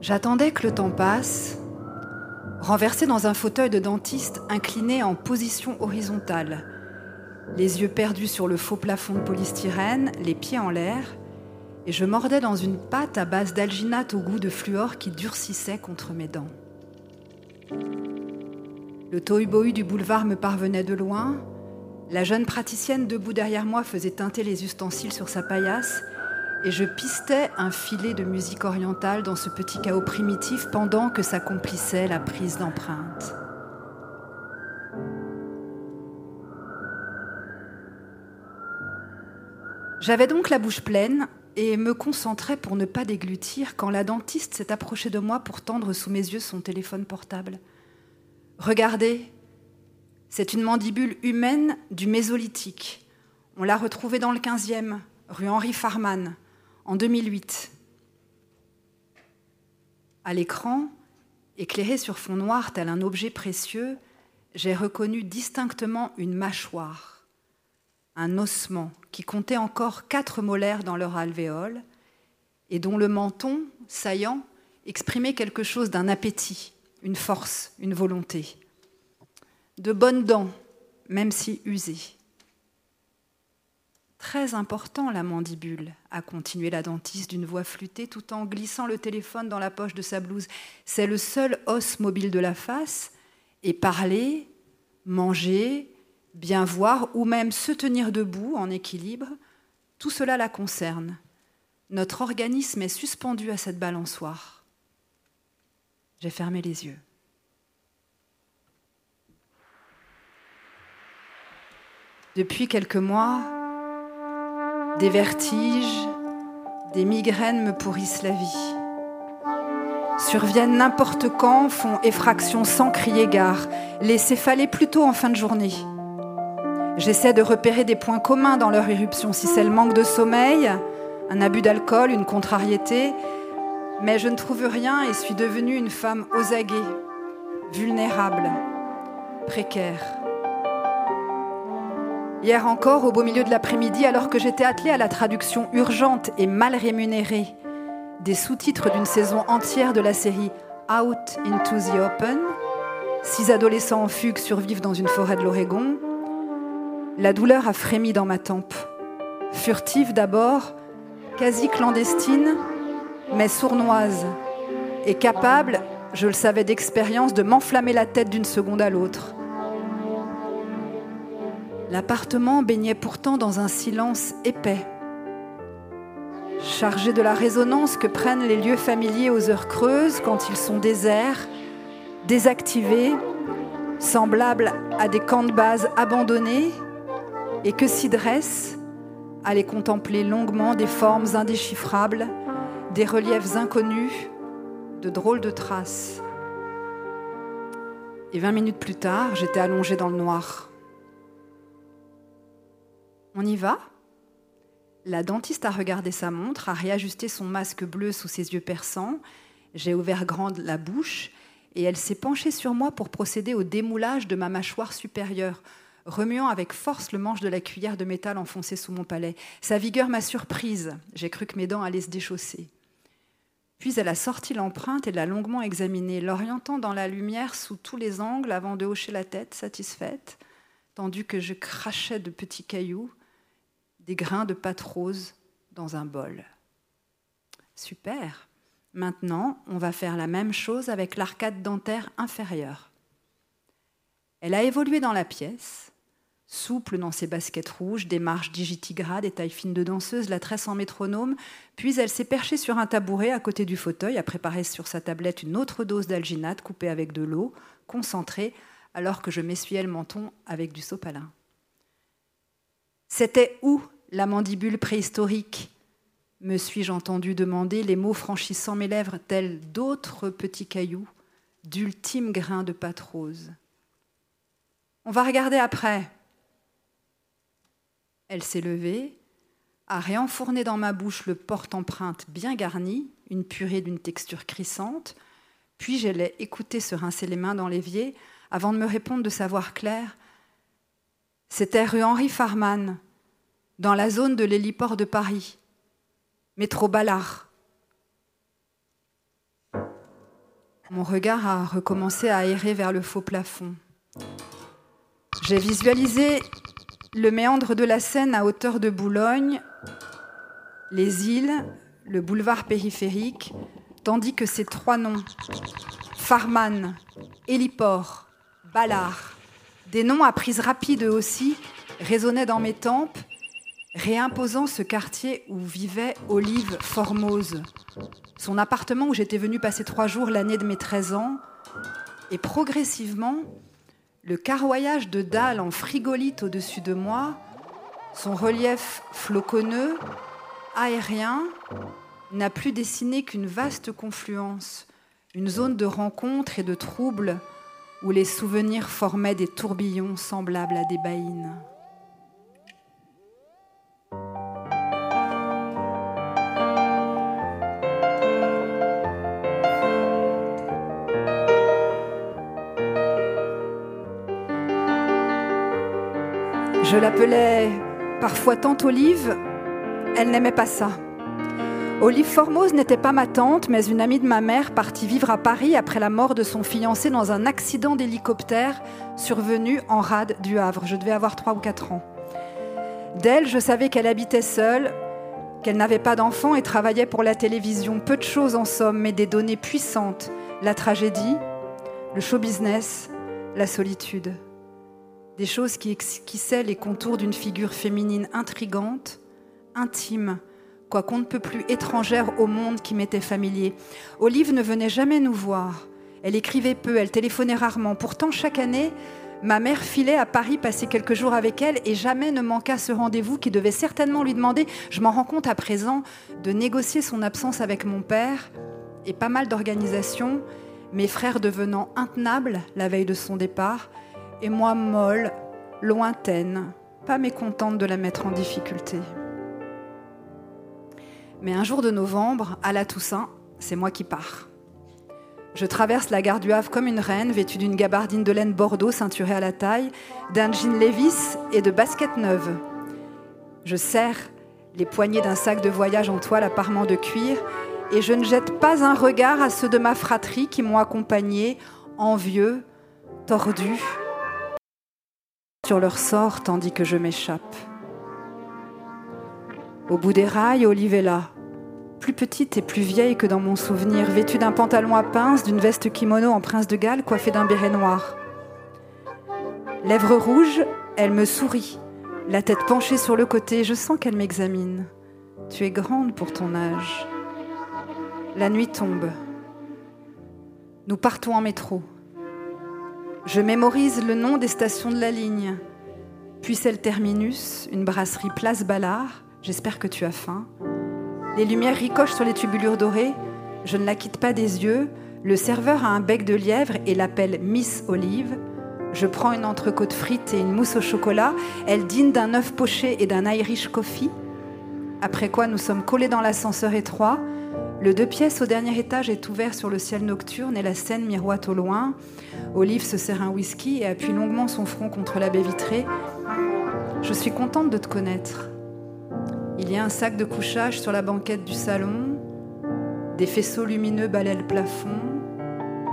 J'attendais que le temps passe, renversé dans un fauteuil de dentiste incliné en position horizontale, les yeux perdus sur le faux plafond de polystyrène, les pieds en l'air, et je mordais dans une pâte à base d'alginate au goût de fluor qui durcissait contre mes dents. Le tohu du boulevard me parvenait de loin, la jeune praticienne debout derrière moi faisait teinter les ustensiles sur sa paillasse, et je pistais un filet de musique orientale dans ce petit chaos primitif pendant que s'accomplissait la prise d'empreinte. J'avais donc la bouche pleine et me concentrais pour ne pas déglutir quand la dentiste s'est approchée de moi pour tendre sous mes yeux son téléphone portable. Regardez, c'est une mandibule humaine du Mésolithique. On l'a retrouvée dans le 15e, rue Henri Farman, en 2008. À l'écran, éclairé sur fond noir tel un objet précieux, j'ai reconnu distinctement une mâchoire, un ossement qui comptait encore quatre molaires dans leur alvéole et dont le menton, saillant, exprimait quelque chose d'un appétit, une force, une volonté. De bonnes dents, même si usées. Très important la mandibule, a continué la dentiste d'une voix flûtée tout en glissant le téléphone dans la poche de sa blouse. C'est le seul os mobile de la face, et parler, manger, bien voir ou même se tenir debout en équilibre, tout cela la concerne. Notre organisme est suspendu à cette balançoire. J'ai fermé les yeux. Depuis quelques mois, des vertiges, des migraines me pourrissent la vie. Surviennent n'importe quand, font effraction sans crier gare, les céphalées plutôt en fin de journée. J'essaie de repérer des points communs dans leur éruption, si c'est le manque de sommeil, un abus d'alcool, une contrariété, mais je ne trouve rien et suis devenue une femme aguets, vulnérable, précaire. Hier encore, au beau milieu de l'après-midi, alors que j'étais attelée à la traduction urgente et mal rémunérée des sous-titres d'une saison entière de la série Out into the Open, six adolescents en fugue survivent dans une forêt de l'Oregon, la douleur a frémi dans ma tempe. Furtive d'abord, quasi clandestine, mais sournoise, et capable, je le savais d'expérience, de m'enflammer la tête d'une seconde à l'autre. L'appartement baignait pourtant dans un silence épais, chargé de la résonance que prennent les lieux familiers aux heures creuses quand ils sont déserts, désactivés, semblables à des camps de base abandonnés et que s'y dressent, à les contempler longuement, des formes indéchiffrables, des reliefs inconnus, de drôles de traces. Et vingt minutes plus tard, j'étais allongée dans le noir. On y va? La dentiste a regardé sa montre, a réajusté son masque bleu sous ses yeux perçants. J'ai ouvert grande la bouche et elle s'est penchée sur moi pour procéder au démoulage de ma mâchoire supérieure, remuant avec force le manche de la cuillère de métal enfoncée sous mon palais. Sa vigueur m'a surprise. J'ai cru que mes dents allaient se déchausser. Puis elle a sorti l'empreinte et l'a longuement examinée, l'orientant dans la lumière sous tous les angles avant de hocher la tête, satisfaite, tandis que je crachais de petits cailloux, des grains de pâte rose dans un bol. Super. Maintenant, on va faire la même chose avec l'arcade dentaire inférieure. Elle a évolué dans la pièce, souple dans ses baskets rouges, des marches digitigrades, des tailles fines de danseuse, la tresse en métronome, puis elle s'est perchée sur un tabouret à côté du fauteuil, a préparé sur sa tablette une autre dose d'alginate coupée avec de l'eau, concentrée, alors que je m'essuyais le menton avec du sopalin. C'était où la mandibule préhistorique me suis-je entendu demander, les mots franchissant mes lèvres tels d'autres petits cailloux, d'ultimes grains de pâte rose. On va regarder après, elle s'est levée, a réenfourné dans ma bouche le porte-empreinte bien garni, une purée d'une texture crissante, puis je l'ai écouté se rincer les mains dans l'évier avant de me répondre de savoir clair. C'était rue Henri Farman, dans la zone de l'héliport de Paris, métro Ballard. Mon regard a recommencé à errer vers le faux plafond. J'ai visualisé le méandre de la Seine à hauteur de Boulogne, les îles, le boulevard périphérique, tandis que ces trois noms, Farman, Héliport, Ballard, des noms à prise rapide aussi, résonnaient dans mes tempes, réimposant ce quartier où vivait Olive Formose, son appartement où j'étais venue passer trois jours l'année de mes 13 ans, et progressivement, le carroyage de dalles en frigolite au-dessus de moi, son relief floconneux, aérien, n'a plus dessiné qu'une vaste confluence, une zone de rencontre et de trouble où les souvenirs formaient des tourbillons semblables à des baïnes. Je l'appelais parfois tante Olive, elle n'aimait pas ça. Olive Formose n'était pas ma tante, mais une amie de ma mère partie vivre à Paris après la mort de son fiancé dans un accident d'hélicoptère survenu en rade du Havre. Je devais avoir 3 ou 4 ans. D'elle, je savais qu'elle habitait seule, qu'elle n'avait pas d'enfant et travaillait pour la télévision. Peu de choses en somme, mais des données puissantes. La tragédie, le show business, la solitude des choses qui esquissaient les contours d'une figure féminine intrigante, intime, quoi qu'on ne peut plus étrangère au monde qui m'était familier. Olive ne venait jamais nous voir. Elle écrivait peu, elle téléphonait rarement. Pourtant, chaque année, ma mère filait à Paris passer quelques jours avec elle et jamais ne manqua ce rendez-vous qui devait certainement lui demander, je m'en rends compte à présent, de négocier son absence avec mon père et pas mal d'organisations, mes frères devenant intenables la veille de son départ, et moi molle, lointaine, pas mécontente de la mettre en difficulté. Mais un jour de novembre, à la Toussaint, c'est moi qui pars. Je traverse la gare du Havre comme une reine, vêtue d'une gabardine de laine bordeaux ceinturée à la taille, d'un jean Levis et de baskets neuves. Je serre les poignées d'un sac de voyage en toile à parement de cuir et je ne jette pas un regard à ceux de ma fratrie qui m'ont accompagné, envieux, tordus, sur leur sort tandis que je m'échappe. Au bout des rails, Olivella, plus petite et plus vieille que dans mon souvenir, vêtue d'un pantalon à pince, d'une veste kimono en prince de Galles, coiffée d'un béret noir. Lèvres rouges, elle me sourit, la tête penchée sur le côté, je sens qu'elle m'examine. Tu es grande pour ton âge. La nuit tombe. Nous partons en métro. Je mémorise le nom des stations de la ligne. Puis c'est le terminus, une brasserie Place Ballard. J'espère que tu as faim. Les lumières ricochent sur les tubulures dorées. Je ne la quitte pas des yeux. Le serveur a un bec de lièvre et l'appelle Miss Olive. Je prends une entrecôte frite et une mousse au chocolat. Elle dîne d'un œuf poché et d'un Irish coffee. Après quoi, nous sommes collés dans l'ascenseur étroit. Le deux pièces au dernier étage est ouvert sur le ciel nocturne et la scène miroite au loin. Olive se sert un whisky et appuie longuement son front contre la baie vitrée. Je suis contente de te connaître. Il y a un sac de couchage sur la banquette du salon. Des faisceaux lumineux balaient le plafond.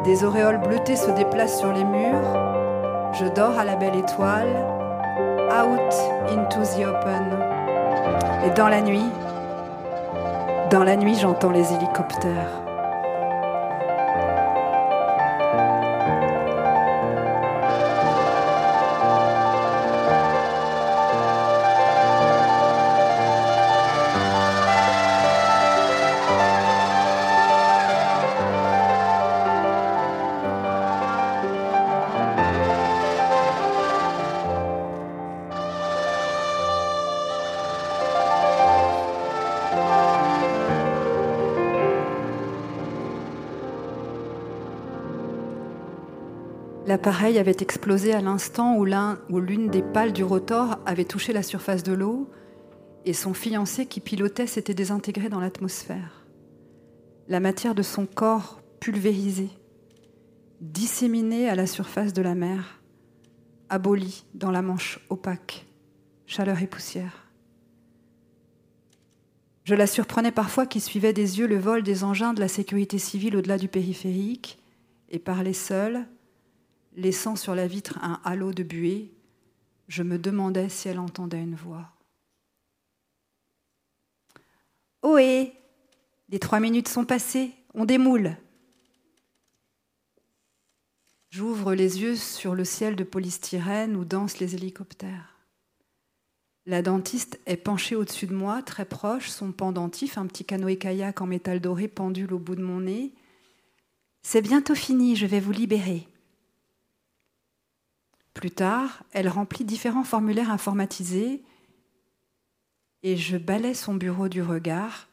Des auréoles bleutées se déplacent sur les murs. Je dors à la belle étoile. Out into the open. Et dans la nuit, dans la nuit, j'entends les hélicoptères. L'appareil avait explosé à l'instant où l'une des pales du rotor avait touché la surface de l'eau et son fiancé qui pilotait s'était désintégré dans l'atmosphère. La matière de son corps pulvérisée, disséminée à la surface de la mer, abolie dans la manche opaque, chaleur et poussière. Je la surprenais parfois qui suivait des yeux le vol des engins de la sécurité civile au-delà du périphérique et parlait seule, laissant sur la vitre un halo de buée. Je me demandais si elle entendait une voix. Ohé Les trois minutes sont passées, on démoule. J'ouvre les yeux sur le ciel de polystyrène où dansent les hélicoptères. La dentiste est penchée au-dessus de moi, très proche, son pendentif, un petit canoë-kayak en métal doré pendule au bout de mon nez. C'est bientôt fini, je vais vous libérer. Plus tard, elle remplit différents formulaires informatisés et je balais son bureau du regard,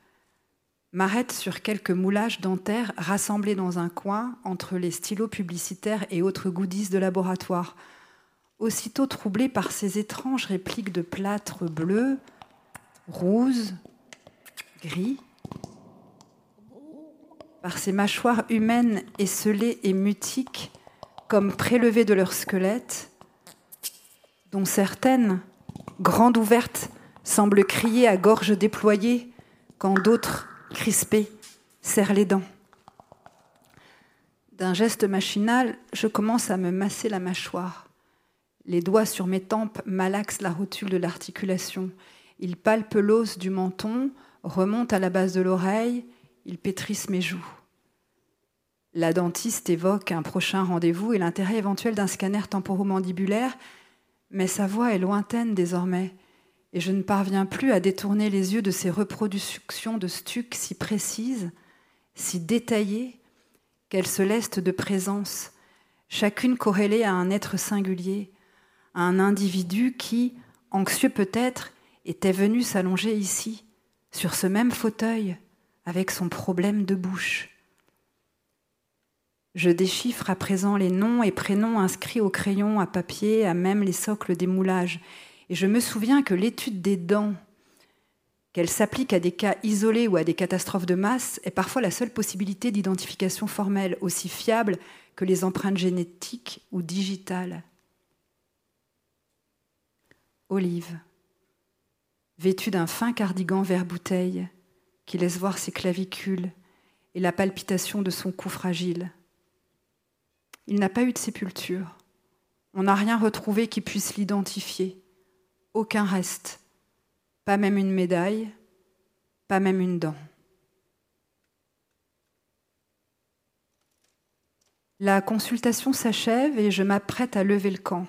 m'arrête sur quelques moulages dentaires rassemblés dans un coin entre les stylos publicitaires et autres goodies de laboratoire. Aussitôt troublé par ces étranges répliques de plâtre bleu, rose, gris, par ces mâchoires humaines esselées et mutiques comme prélevées de leur squelette, dont certaines, grandes ouvertes, semblent crier à gorge déployée quand d'autres, crispées, serrent les dents. D'un geste machinal, je commence à me masser la mâchoire. Les doigts sur mes tempes malaxent la rotule de l'articulation. Ils palpent l'os du menton, remontent à la base de l'oreille, ils pétrissent mes joues. La dentiste évoque un prochain rendez-vous et l'intérêt éventuel d'un scanner temporomandibulaire, mais sa voix est lointaine désormais, et je ne parviens plus à détourner les yeux de ces reproductions de stucs si précises, si détaillées, qu'elles se lestent de présence, chacune corrélée à un être singulier, un individu qui, anxieux peut-être, était venu s'allonger ici, sur ce même fauteuil, avec son problème de bouche. Je déchiffre à présent les noms et prénoms inscrits au crayon, à papier, à même les socles des moulages, et je me souviens que l'étude des dents, qu'elle s'applique à des cas isolés ou à des catastrophes de masse, est parfois la seule possibilité d'identification formelle, aussi fiable que les empreintes génétiques ou digitales. Olive, vêtue d'un fin cardigan vert bouteille qui laisse voir ses clavicules et la palpitation de son cou fragile. Il n'a pas eu de sépulture. On n'a rien retrouvé qui puisse l'identifier. Aucun reste. Pas même une médaille, pas même une dent. La consultation s'achève et je m'apprête à lever le camp.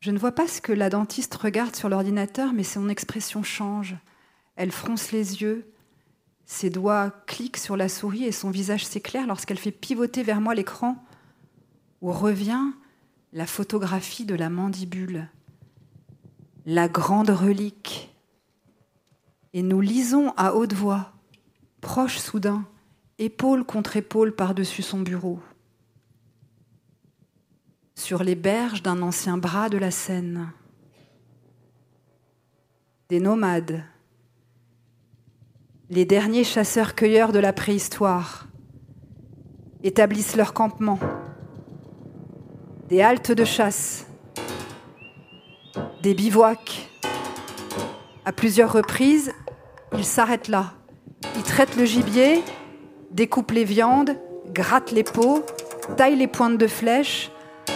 Je ne vois pas ce que la dentiste regarde sur l'ordinateur, mais son expression change. Elle fronce les yeux, ses doigts cliquent sur la souris et son visage s'éclaire lorsqu'elle fait pivoter vers moi l'écran où revient la photographie de la mandibule, la grande relique. Et nous lisons à haute voix, proches soudain, épaule contre épaule par-dessus son bureau sur les berges d'un ancien bras de la Seine. Des nomades, les derniers chasseurs-cueilleurs de la préhistoire, établissent leur campement, des haltes de chasse, des bivouacs. À plusieurs reprises, ils s'arrêtent là. Ils traitent le gibier, découpent les viandes, grattent les peaux, taillent les pointes de flèches,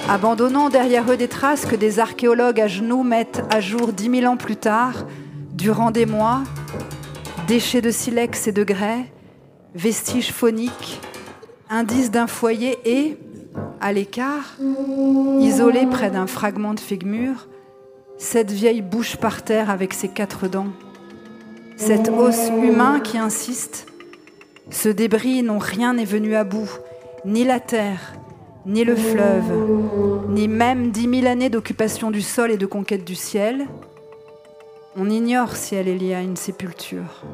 abandonnant derrière eux des traces que des archéologues à genoux mettent à jour dix mille ans plus tard, durant des mois, déchets de silex et de grès, vestiges phoniques, indices d'un foyer et, à l'écart, isolé près d'un fragment de figure, cette vieille bouche par terre avec ses quatre dents, cet os humain qui insiste, ce débris dont rien n'est venu à bout, ni la terre, ni le fleuve, ni même dix mille années d'occupation du sol et de conquête du ciel, on ignore si elle est liée à une sépulture.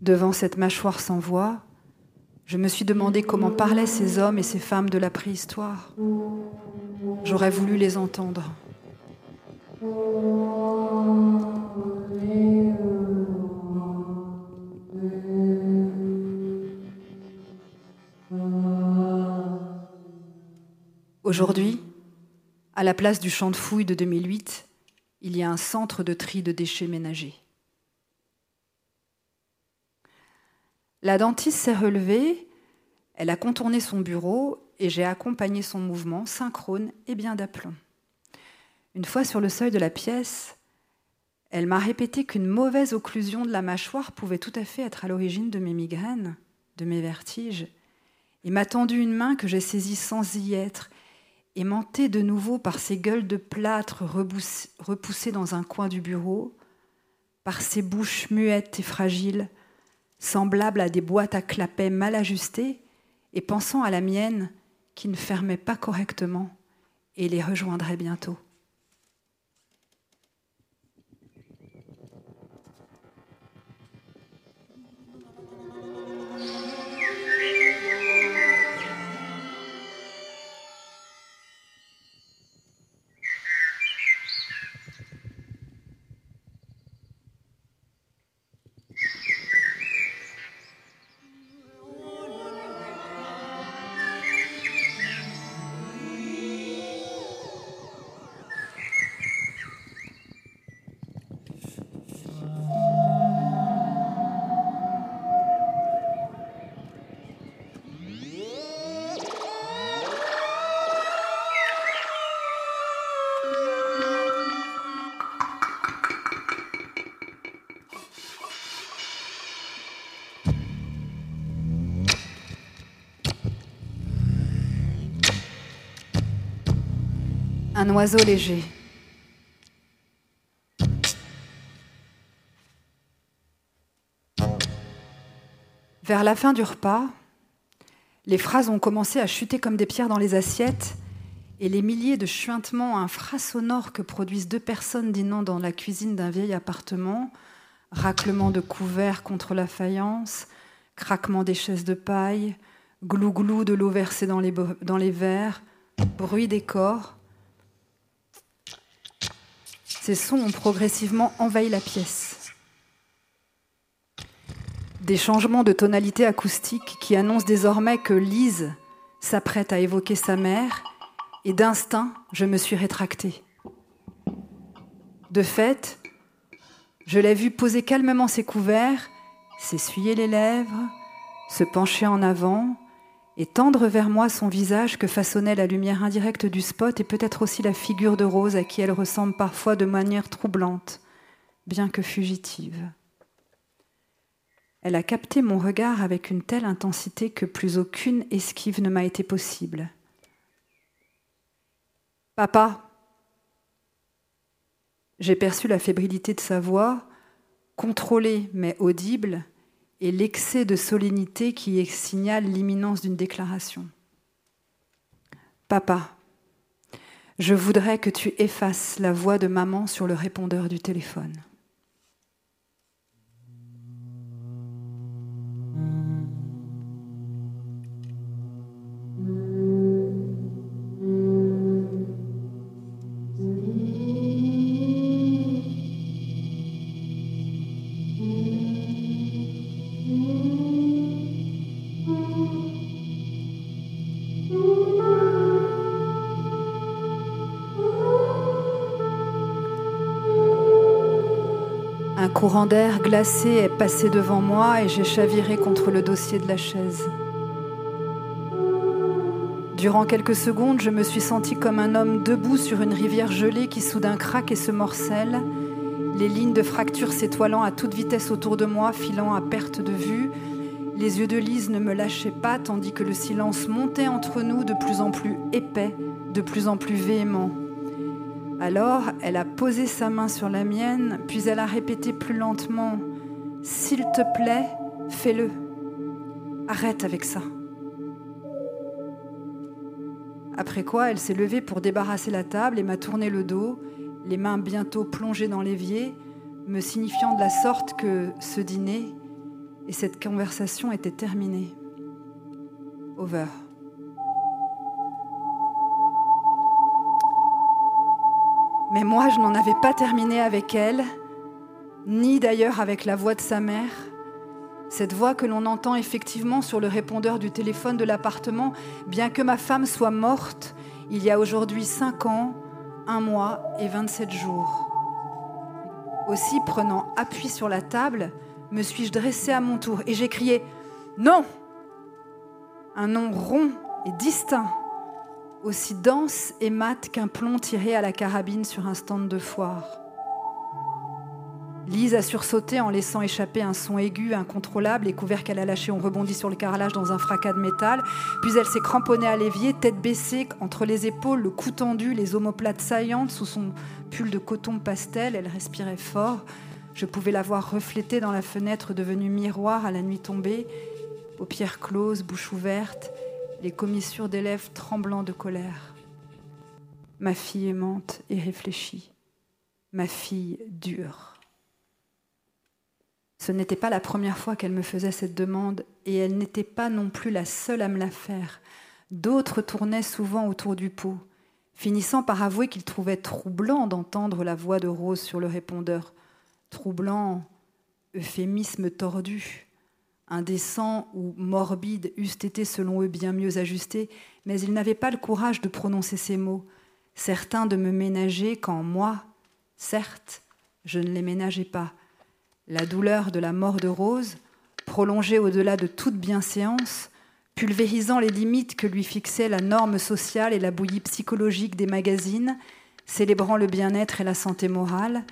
Devant cette mâchoire sans voix, je me suis demandé comment parlaient ces hommes et ces femmes de la préhistoire. J'aurais voulu les entendre. Aujourd'hui, à la place du champ de fouilles de 2008, il y a un centre de tri de déchets ménagers. La dentiste s'est relevée, elle a contourné son bureau et j'ai accompagné son mouvement synchrone et bien d'aplomb. Une fois sur le seuil de la pièce, elle m'a répété qu'une mauvaise occlusion de la mâchoire pouvait tout à fait être à l'origine de mes migraines, de mes vertiges, et m'a tendu une main que j'ai saisie sans y être, aimantée de nouveau par ces gueules de plâtre repoussées dans un coin du bureau, par ces bouches muettes et fragiles, semblables à des boîtes à clapets mal ajustées, et pensant à la mienne qui ne fermait pas correctement et les rejoindrait bientôt. Un oiseau léger. Vers la fin du repas, les phrases ont commencé à chuter comme des pierres dans les assiettes et les milliers de chuintements infrasonores que produisent deux personnes dînant dans la cuisine d'un vieil appartement, raclement de couverts contre la faïence, craquement des chaises de paille, glou-glou de l'eau versée dans les, dans les verres, bruit des corps, ces sons ont progressivement envahi la pièce. Des changements de tonalité acoustique qui annoncent désormais que Lise s'apprête à évoquer sa mère, et d'instinct, je me suis rétractée. De fait, je l'ai vue poser calmement ses couverts, s'essuyer les lèvres, se pencher en avant, et tendre vers moi son visage que façonnait la lumière indirecte du spot et peut-être aussi la figure de Rose à qui elle ressemble parfois de manière troublante, bien que fugitive. Elle a capté mon regard avec une telle intensité que plus aucune esquive ne m'a été possible. Papa J'ai perçu la fébrilité de sa voix, contrôlée mais audible, et l'excès de solennité qui signale l'imminence d'une déclaration. Papa, je voudrais que tu effaces la voix de maman sur le répondeur du téléphone. Courant d'air glacé est passé devant moi et j'ai chaviré contre le dossier de la chaise. Durant quelques secondes, je me suis senti comme un homme debout sur une rivière gelée qui soudain craque et se morcelle, les lignes de fracture s'étoilant à toute vitesse autour de moi, filant à perte de vue. Les yeux de Lise ne me lâchaient pas, tandis que le silence montait entre nous de plus en plus épais, de plus en plus véhément. Alors, elle a posé sa main sur la mienne, puis elle a répété plus lentement, S'il te plaît, fais-le. Arrête avec ça. Après quoi, elle s'est levée pour débarrasser la table et m'a tourné le dos, les mains bientôt plongées dans l'évier, me signifiant de la sorte que ce dîner et cette conversation étaient terminés. Over. Mais moi, je n'en avais pas terminé avec elle, ni d'ailleurs avec la voix de sa mère. Cette voix que l'on entend effectivement sur le répondeur du téléphone de l'appartement, bien que ma femme soit morte il y a aujourd'hui cinq ans, un mois et 27 jours. Aussi, prenant appui sur la table, me suis-je dressée à mon tour et j'ai crié ⁇ Non !⁇ Un nom rond et distinct, aussi dense et mat qu'un plomb tiré à la carabine sur un stand de foire. Lise a sursauté en laissant échapper un son aigu incontrôlable. Les couverts qu'elle a lâchés ont rebondi sur le carrelage dans un fracas de métal. Puis elle s'est cramponnée à l'évier, tête baissée, entre les épaules, le cou tendu, les omoplates saillantes sous son pull de coton pastel. Elle respirait fort. Je pouvais la voir reflétée dans la fenêtre devenue miroir à la nuit tombée, paupières closes, bouche ouverte, les commissures des lèvres tremblant de colère. Ma fille aimante et réfléchie, ma fille dure. Ce n'était pas la première fois qu'elle me faisait cette demande, et elle n'était pas non plus la seule à me la faire. D'autres tournaient souvent autour du pot, finissant par avouer qu'ils trouvaient troublant d'entendre la voix de Rose sur le répondeur. Troublant, euphémisme tordu, indécent ou morbide eussent été selon eux bien mieux ajustés, mais ils n'avaient pas le courage de prononcer ces mots, certains de me ménager quand moi, certes, je ne les ménageais pas la douleur de la mort de Rose, prolongée au-delà de toute bienséance, pulvérisant les limites que lui fixait la norme sociale et la bouillie psychologique des magazines, célébrant le bien-être et la santé morale.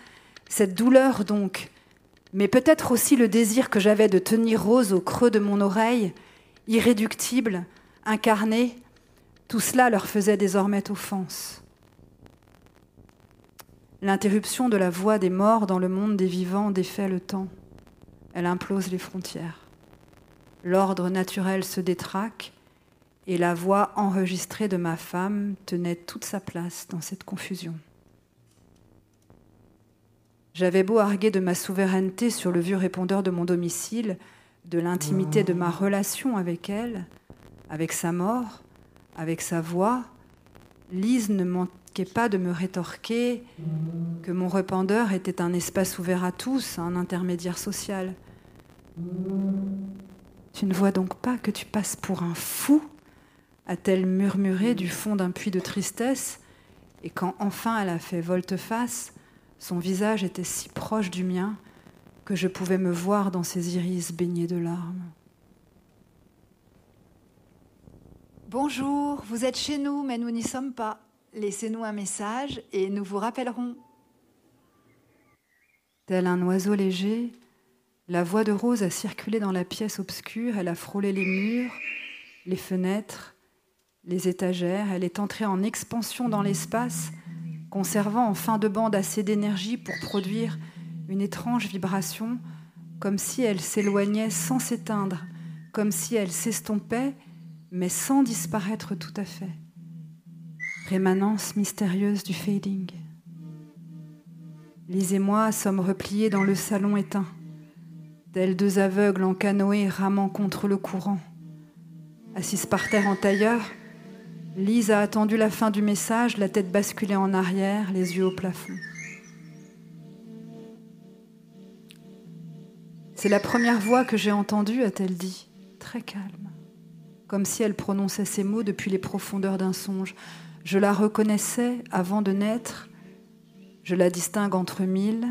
Cette douleur donc, mais peut-être aussi le désir que j'avais de tenir Rose au creux de mon oreille, irréductible, incarné, tout cela leur faisait désormais offense. L'interruption de la voix des morts dans le monde des vivants défait le temps. Elle implose les frontières. L'ordre naturel se détraque et la voix enregistrée de ma femme tenait toute sa place dans cette confusion. J'avais beau arguer de ma souveraineté sur le vieux répondeur de mon domicile, de l'intimité de ma relation avec elle, avec sa mort, avec sa voix, Lise ne pas de me rétorquer que mon répandeur était un espace ouvert à tous, un intermédiaire social. Tu ne vois donc pas que tu passes pour un fou a-t-elle murmuré du fond d'un puits de tristesse, et quand enfin elle a fait volte-face, son visage était si proche du mien que je pouvais me voir dans ses iris baignés de larmes. Bonjour, vous êtes chez nous, mais nous n'y sommes pas laissez-nous un message et nous vous rappellerons. Tel un oiseau léger, la voix de Rose a circulé dans la pièce obscure, elle a frôlé les murs, les fenêtres, les étagères, elle est entrée en expansion dans l'espace, conservant en fin de bande assez d'énergie pour produire une étrange vibration, comme si elle s'éloignait sans s'éteindre, comme si elle s'estompait, mais sans disparaître tout à fait rémanence mystérieuse du fading. Lise et moi sommes repliés dans le salon éteint, tels deux aveugles en canoë ramant contre le courant. Assise par terre en tailleur, Lise a attendu la fin du message, la tête basculée en arrière, les yeux au plafond. C'est la première voix que j'ai entendue, a-t-elle dit, très calme, comme si elle prononçait ces mots depuis les profondeurs d'un songe. Je la reconnaissais avant de naître, je la distingue entre mille.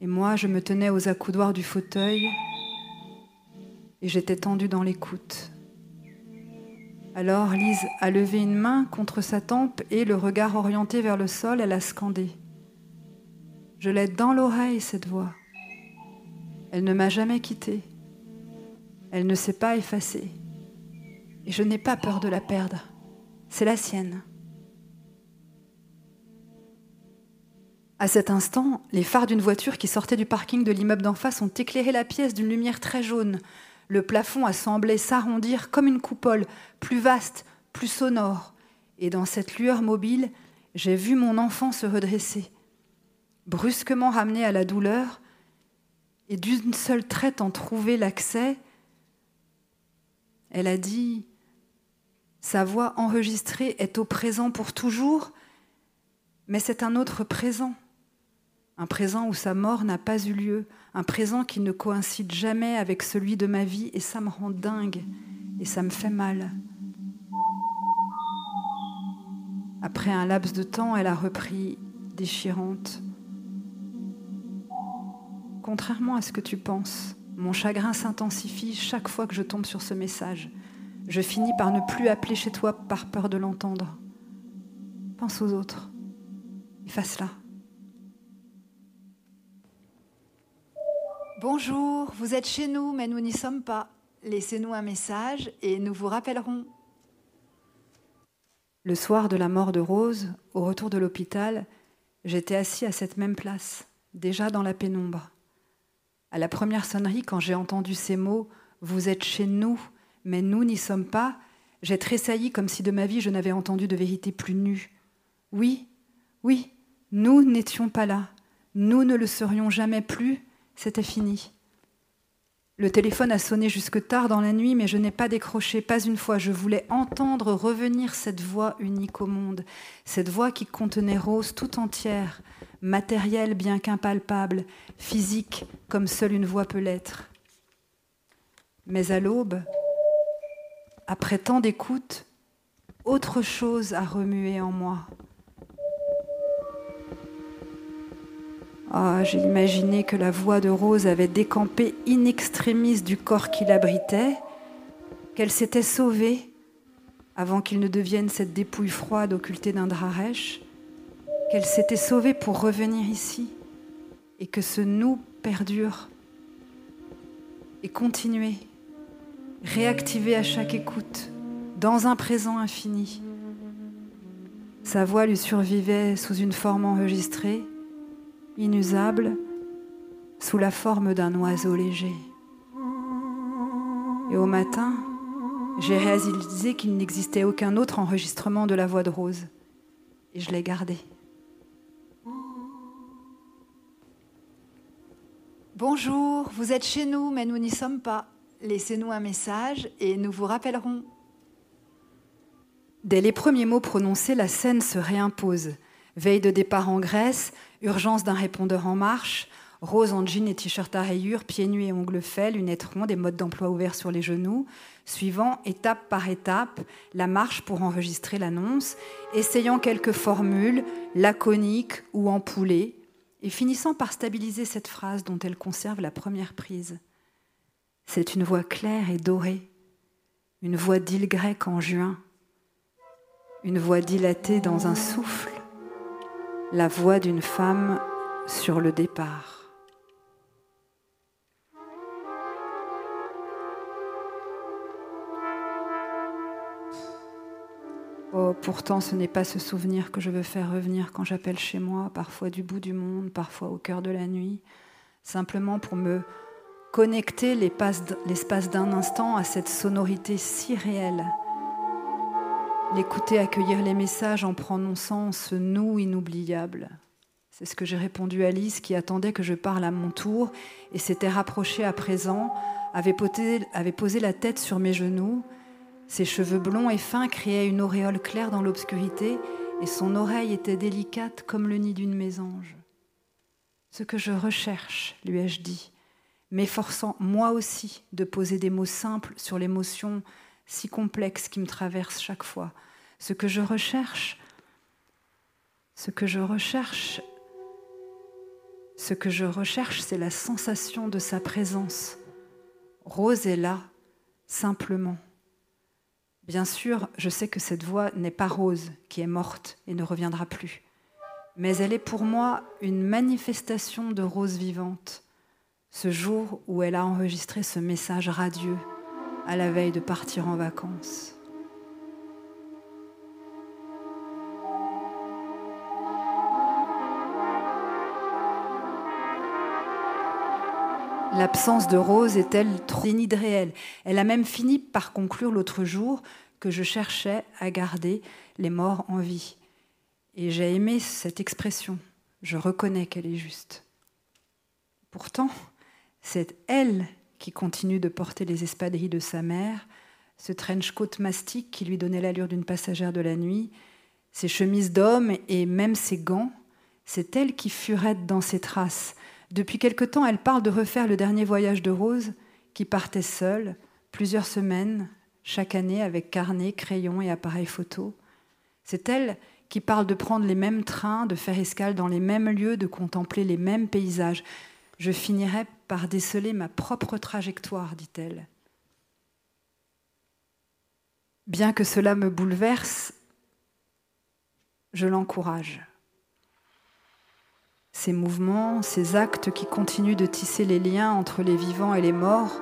Et moi, je me tenais aux accoudoirs du fauteuil et j'étais tendue dans l'écoute. Alors Lise a levé une main contre sa tempe et, le regard orienté vers le sol, elle a scandé. Je l'ai dans l'oreille, cette voix. Elle ne m'a jamais quittée. Elle ne s'est pas effacée. Et je n'ai pas peur de la perdre. C'est la sienne. À cet instant, les phares d'une voiture qui sortait du parking de l'immeuble d'en face ont éclairé la pièce d'une lumière très jaune. Le plafond a semblé s'arrondir comme une coupole, plus vaste, plus sonore. Et dans cette lueur mobile, j'ai vu mon enfant se redresser, brusquement ramené à la douleur, et d'une seule traite en trouver l'accès. Elle a dit sa voix enregistrée est au présent pour toujours, mais c'est un autre présent, un présent où sa mort n'a pas eu lieu, un présent qui ne coïncide jamais avec celui de ma vie, et ça me rend dingue, et ça me fait mal. Après un laps de temps, elle a repris, déchirante. Contrairement à ce que tu penses, mon chagrin s'intensifie chaque fois que je tombe sur ce message. Je finis par ne plus appeler chez toi par peur de l'entendre. Pense aux autres. Efface-la. Bonjour, vous êtes chez nous, mais nous n'y sommes pas. Laissez-nous un message et nous vous rappellerons. Le soir de la mort de Rose, au retour de l'hôpital, j'étais assis à cette même place, déjà dans la pénombre. À la première sonnerie, quand j'ai entendu ces mots Vous êtes chez nous, mais nous n'y sommes pas, j'ai tressailli comme si de ma vie je n'avais entendu de vérité plus nue. Oui, oui, nous n'étions pas là, nous ne le serions jamais plus, c'était fini. Le téléphone a sonné jusque tard dans la nuit, mais je n'ai pas décroché, pas une fois. Je voulais entendre revenir cette voix unique au monde, cette voix qui contenait Rose tout entière, matérielle bien qu'impalpable, physique comme seule une voix peut l'être. Mais à l'aube, après tant d'écoute, autre chose a remué en moi. Ah, j'ai imaginé que la voix de Rose avait décampé in extremis du corps qui l'abritait, qu'elle s'était sauvée avant qu'il ne devienne cette dépouille froide occultée d'un drap rêche, qu'elle s'était sauvée pour revenir ici, et que ce nous perdure et continuer, réactiver à chaque écoute, dans un présent infini. Sa voix lui survivait sous une forme enregistrée, inusable sous la forme d'un oiseau léger. Et au matin, j'ai réalisé qu'il n'existait aucun autre enregistrement de la voix de Rose. Et je l'ai gardé. Bonjour, vous êtes chez nous, mais nous n'y sommes pas. Laissez-nous un message et nous vous rappellerons. Dès les premiers mots prononcés, la scène se réimpose. Veille de départ en Grèce, urgence d'un répondeur en marche, rose en jean et t-shirt à rayures, pieds nus et ongles faits, lunettes rondes et mode d'emploi ouvert sur les genoux, suivant étape par étape la marche pour enregistrer l'annonce, essayant quelques formules laconiques ou empoulées, et finissant par stabiliser cette phrase dont elle conserve la première prise. C'est une voix claire et dorée, une voix d'île grecque en juin, une voix dilatée dans un souffle, la voix d'une femme sur le départ. Oh, pourtant, ce n'est pas ce souvenir que je veux faire revenir quand j'appelle chez moi, parfois du bout du monde, parfois au cœur de la nuit, simplement pour me connecter l'espace d'un instant à cette sonorité si réelle L'écouter accueillir les messages en prononçant ce nous inoubliable. C'est ce que j'ai répondu à Alice qui attendait que je parle à mon tour et s'était rapprochée à présent, avait posé, avait posé la tête sur mes genoux. Ses cheveux blonds et fins créaient une auréole claire dans l'obscurité et son oreille était délicate comme le nid d'une mésange. Ce que je recherche, lui ai-je dit, m'efforçant moi aussi de poser des mots simples sur l'émotion si complexe qui me traverse chaque fois. Ce que je recherche, ce que je recherche, ce que je recherche, c'est la sensation de sa présence. Rose est là, simplement. Bien sûr, je sais que cette voix n'est pas Rose, qui est morte et ne reviendra plus, mais elle est pour moi une manifestation de Rose vivante, ce jour où elle a enregistré ce message radieux à la veille de partir en vacances. L'absence de Rose est-elle trop réel Elle a même fini par conclure l'autre jour que je cherchais à garder les morts en vie. Et j'ai aimé cette expression. Je reconnais qu'elle est juste. Pourtant, c'est elle qui continue de porter les espadrilles de sa mère, ce trench coat mastic qui lui donnait l'allure d'une passagère de la nuit, ses chemises d'homme et même ses gants, C'est elle qui furette dans ses traces. Depuis quelque temps, elle parle de refaire le dernier voyage de Rose, qui partait seule, plusieurs semaines, chaque année, avec carnet, crayon et appareil photo. C'est elle qui parle de prendre les mêmes trains, de faire escale dans les mêmes lieux, de contempler les mêmes paysages. Je finirai par déceler ma propre trajectoire, dit-elle. Bien que cela me bouleverse, je l'encourage. Ces mouvements, ces actes qui continuent de tisser les liens entre les vivants et les morts,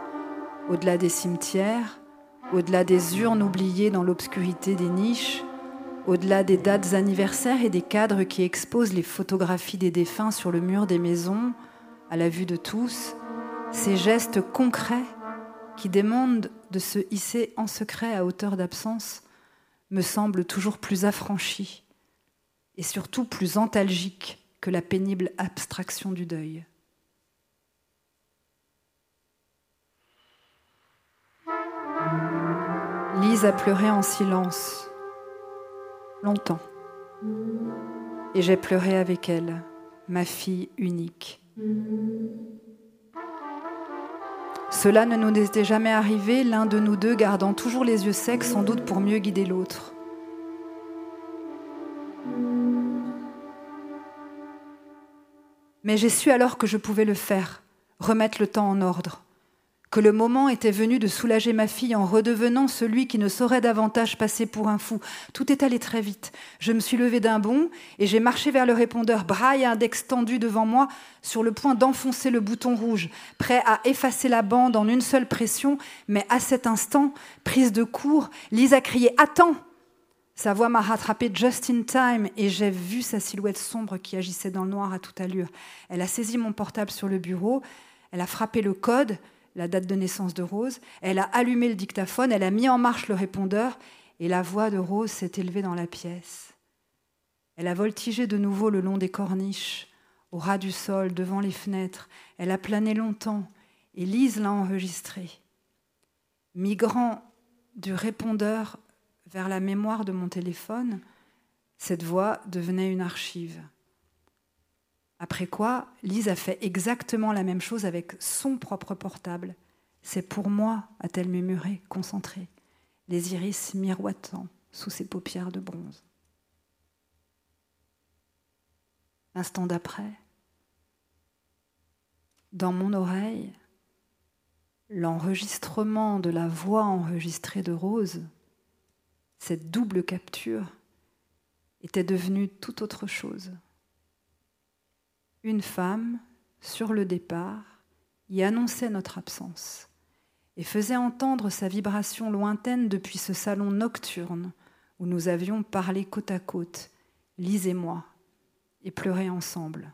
au-delà des cimetières, au-delà des urnes oubliées dans l'obscurité des niches, au-delà des dates anniversaires et des cadres qui exposent les photographies des défunts sur le mur des maisons, à la vue de tous, ces gestes concrets qui demandent de se hisser en secret à hauteur d'absence me semblent toujours plus affranchis et surtout plus antalgiques que la pénible abstraction du deuil. Lise a pleuré en silence, longtemps, et j'ai pleuré avec elle, ma fille unique. Cela ne nous était jamais arrivé, l'un de nous deux gardant toujours les yeux secs, sans doute pour mieux guider l'autre. Mais j'ai su alors que je pouvais le faire, remettre le temps en ordre, que le moment était venu de soulager ma fille en redevenant celui qui ne saurait davantage passer pour un fou. Tout est allé très vite. Je me suis levée d'un bond et j'ai marché vers le répondeur, bras et index tendus devant moi, sur le point d'enfoncer le bouton rouge, prêt à effacer la bande en une seule pression. Mais à cet instant, prise de court, Lise a crié Attends sa voix m'a rattrapé just in time et j'ai vu sa silhouette sombre qui agissait dans le noir à toute allure. Elle a saisi mon portable sur le bureau, elle a frappé le code, la date de naissance de Rose, elle a allumé le dictaphone, elle a mis en marche le répondeur et la voix de Rose s'est élevée dans la pièce. Elle a voltigé de nouveau le long des corniches, au ras du sol, devant les fenêtres. Elle a plané longtemps et Lise l'a enregistrée. Migrant du répondeur vers la mémoire de mon téléphone, cette voix devenait une archive. Après quoi, Lise a fait exactement la même chose avec son propre portable. C'est pour moi, a-t-elle murmuré, concentrée, les iris miroitant sous ses paupières de bronze. L'instant d'après, dans mon oreille, l'enregistrement de la voix enregistrée de Rose cette double capture était devenue tout autre chose. Une femme, sur le départ, y annonçait notre absence et faisait entendre sa vibration lointaine depuis ce salon nocturne où nous avions parlé côte à côte, Lise et moi, et pleuré ensemble.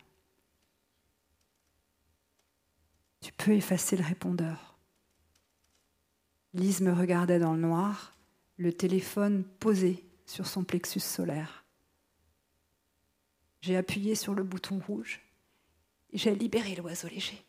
Tu peux effacer le répondeur. Lise me regardait dans le noir, le téléphone posé sur son plexus solaire. J'ai appuyé sur le bouton rouge j'ai libéré l'oiseau léger.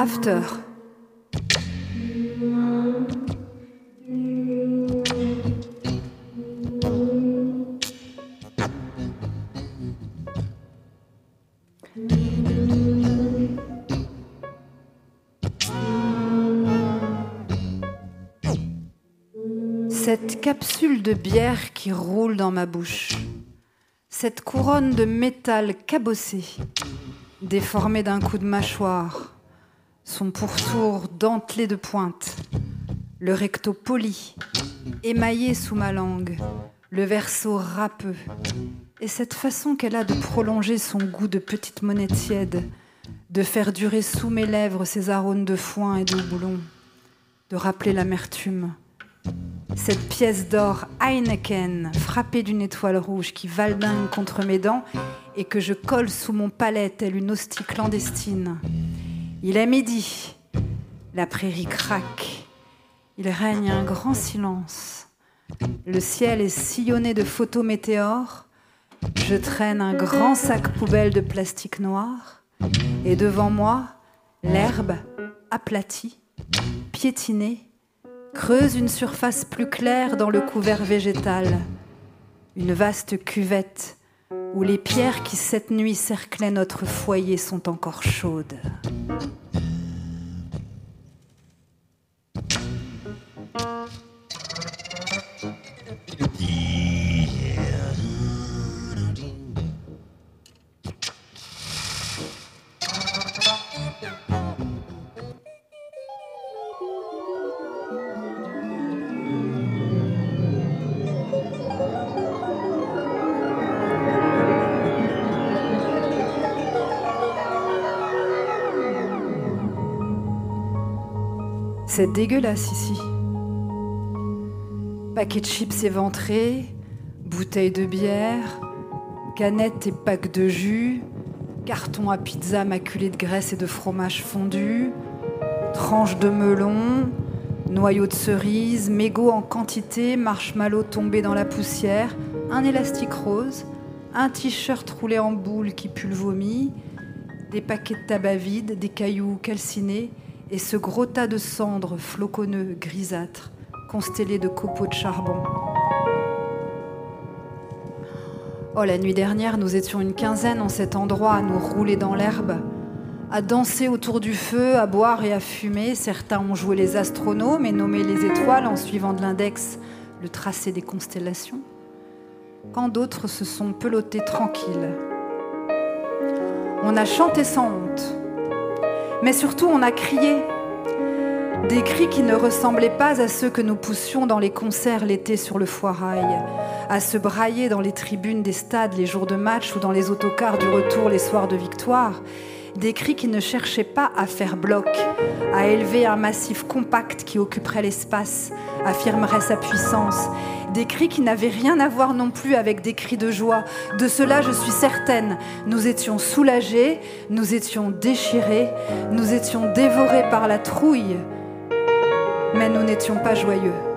After. Cette capsule de bière qui roule dans ma bouche, cette couronne de métal cabossé, déformée d'un coup de mâchoire, son pourtour dentelé de pointe, le recto poli, émaillé sous ma langue, le verso râpeux, et cette façon qu'elle a de prolonger son goût de petite monnaie tiède, de faire durer sous mes lèvres ses arômes de foin et de boulon, de rappeler l'amertume cette pièce d'or Heineken frappée d'une étoile rouge qui valdingue contre mes dents et que je colle sous mon palais telle une hostie clandestine. Il est midi, la prairie craque, il règne un grand silence. Le ciel est sillonné de photos météores. Je traîne un grand sac poubelle de plastique noir. Et devant moi, l'herbe aplatie, piétinée, creuse une surface plus claire dans le couvert végétal, une vaste cuvette où les pierres qui cette nuit cerclaient notre foyer sont encore chaudes. C'est dégueulasse ici. Paquets de chips éventrés, bouteilles de bière, canettes et packs de jus, cartons à pizza maculés de graisse et de fromage fondu, tranches de melon, noyaux de cerises, mégots en quantité, marshmallows tombés dans la poussière, un élastique rose, un t-shirt roulé en boule qui pue le vomi, des paquets de tabac vides, des cailloux calcinés, et ce gros tas de cendres floconneux, grisâtres, constellés de copeaux de charbon. Oh, la nuit dernière, nous étions une quinzaine en cet endroit à nous rouler dans l'herbe, à danser autour du feu, à boire et à fumer. Certains ont joué les astronomes et nommé les étoiles en suivant de l'index le tracé des constellations, quand d'autres se sont pelotés tranquilles. On a chanté sans honte mais surtout on a crié. Des cris qui ne ressemblaient pas à ceux que nous poussions dans les concerts l'été sur le foirail, à se brailler dans les tribunes des stades les jours de match ou dans les autocars du retour les soirs de victoire. Des cris qui ne cherchaient pas à faire bloc, à élever un massif compact qui occuperait l'espace, affirmerait sa puissance, des cris qui n'avaient rien à voir non plus avec des cris de joie. De cela, je suis certaine. Nous étions soulagés, nous étions déchirés, nous étions dévorés par la trouille, mais nous n'étions pas joyeux.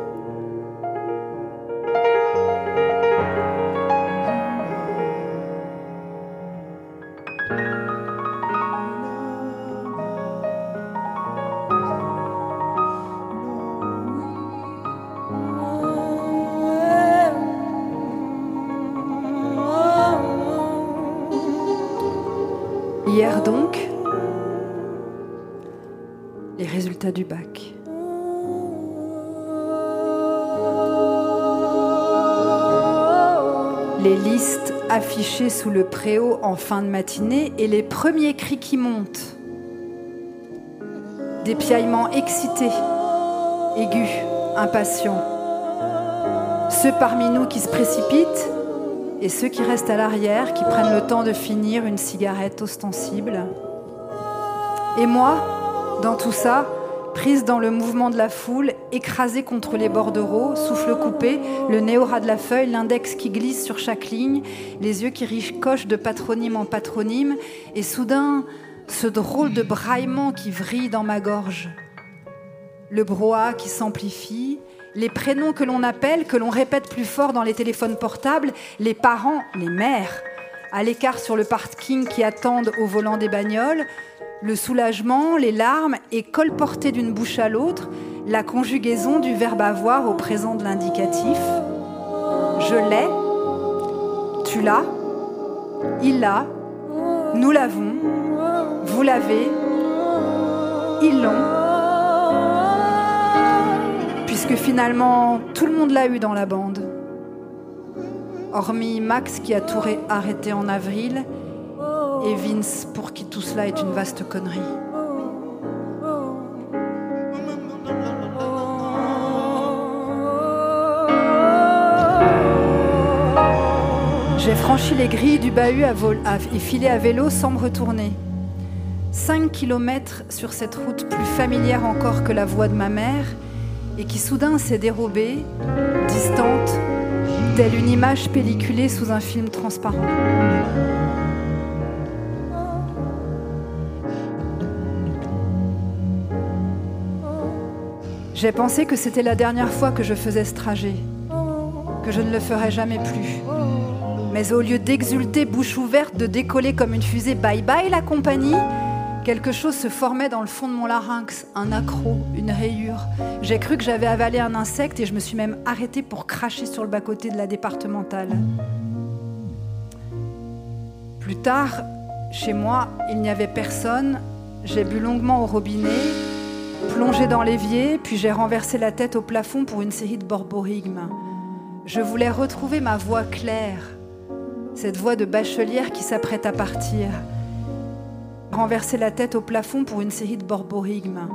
Du bac. Les listes affichées sous le préau en fin de matinée et les premiers cris qui montent. Des piaillements excités, aigus, impatients. Ceux parmi nous qui se précipitent et ceux qui restent à l'arrière, qui prennent le temps de finir une cigarette ostensible. Et moi, dans tout ça, prise dans le mouvement de la foule, écrasée contre les bordereaux, souffle coupé, le nez au ras de la feuille, l'index qui glisse sur chaque ligne, les yeux qui ricochent de patronyme en patronyme, et soudain, ce drôle de braillement qui vrille dans ma gorge. Le brouhaha qui s'amplifie, les prénoms que l'on appelle, que l'on répète plus fort dans les téléphones portables, les parents, les mères, à l'écart sur le parking qui attendent au volant des bagnoles, Le soulagement, les larmes et colporter d'une bouche à l'autre la conjugaison du verbe avoir au présent de l'indicatif. Je l'ai, tu l'as, il l'a, nous l'avons, vous l'avez, ils l'ont. Puisque finalement, tout le monde l'a eu dans la bande. Hormis Max qui a tout arrêté en avril et Vince pour qui tout cela est une vaste connerie. J'ai franchi les grilles du bahut et filé à vélo sans me retourner. Cinq kilomètres sur cette route plus familière encore que la voix de ma mère et qui soudain s'est dérobée, distante, telle une image pelliculée sous un film transparent. J'ai pensé que c'était la dernière fois que je faisais ce trajet, que je ne le ferais jamais plus. Mais au lieu d'exulter bouche ouverte, de décoller comme une fusée bye bye la compagnie, quelque chose se formait dans le fond de mon larynx, un accro, une rayure. J'ai cru que j'avais avalé un insecte et je me suis même arrêtée pour cracher sur le bas-côté de la départementale. Plus tard, chez moi, il n'y avait personne. J'ai bu longuement au robinet, plongé dans l'évier, puis j'ai renversé la tête au plafond pour une série de borborigmes. Je voulais retrouver ma voix claire, cette voix de bachelière qui s'apprête à partir. Renverser la tête au plafond pour une série de borborigmes.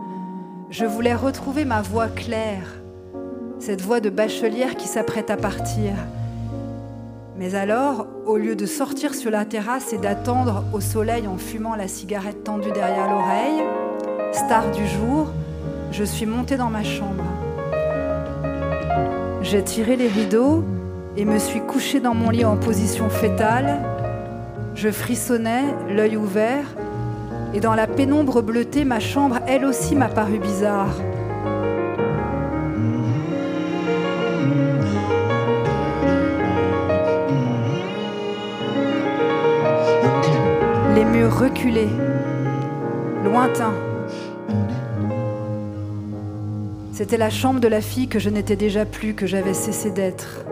Je voulais retrouver ma voix claire, cette voix de bachelière qui s'apprête à partir. Mais alors, au lieu de sortir sur la terrasse et d'attendre au soleil en fumant la cigarette tendue derrière l'oreille, star du jour, je suis montée dans ma chambre. J'ai tiré les rideaux et me suis couchée dans mon lit en position fétale. Je frissonnais, l'œil ouvert, et dans la pénombre bleutée, ma chambre, elle aussi, m'a paru bizarre. Les murs reculés, lointains. C'était la chambre de la fille que je n'étais déjà plus, que j'avais cessé d'être.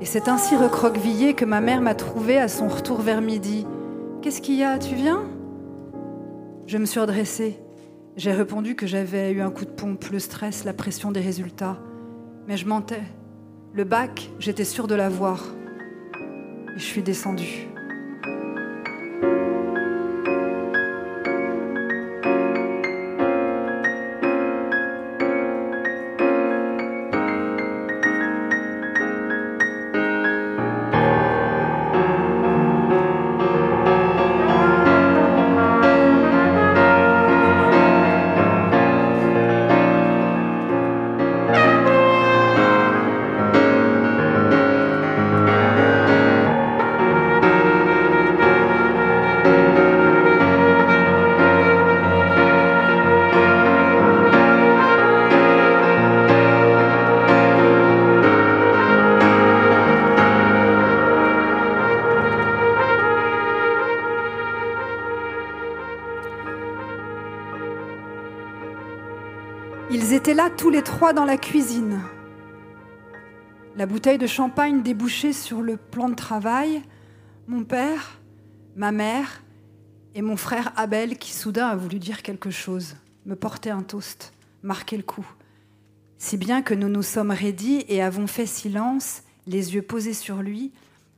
Et c'est ainsi recroquevillé que ma mère m'a trouvée à son retour vers midi. Qu'est-ce qu'il y a? Tu viens? Je me suis redressée. J'ai répondu que j'avais eu un coup de pompe, le stress, la pression des résultats. Mais je mentais. Le bac, j'étais sûre de l'avoir. Et je suis descendue. Tous les trois dans la cuisine. La bouteille de champagne débouchée sur le plan de travail, mon père, ma mère et mon frère Abel qui soudain a voulu dire quelque chose, me porter un toast, marquer le coup. Si bien que nous nous sommes raidis et avons fait silence, les yeux posés sur lui,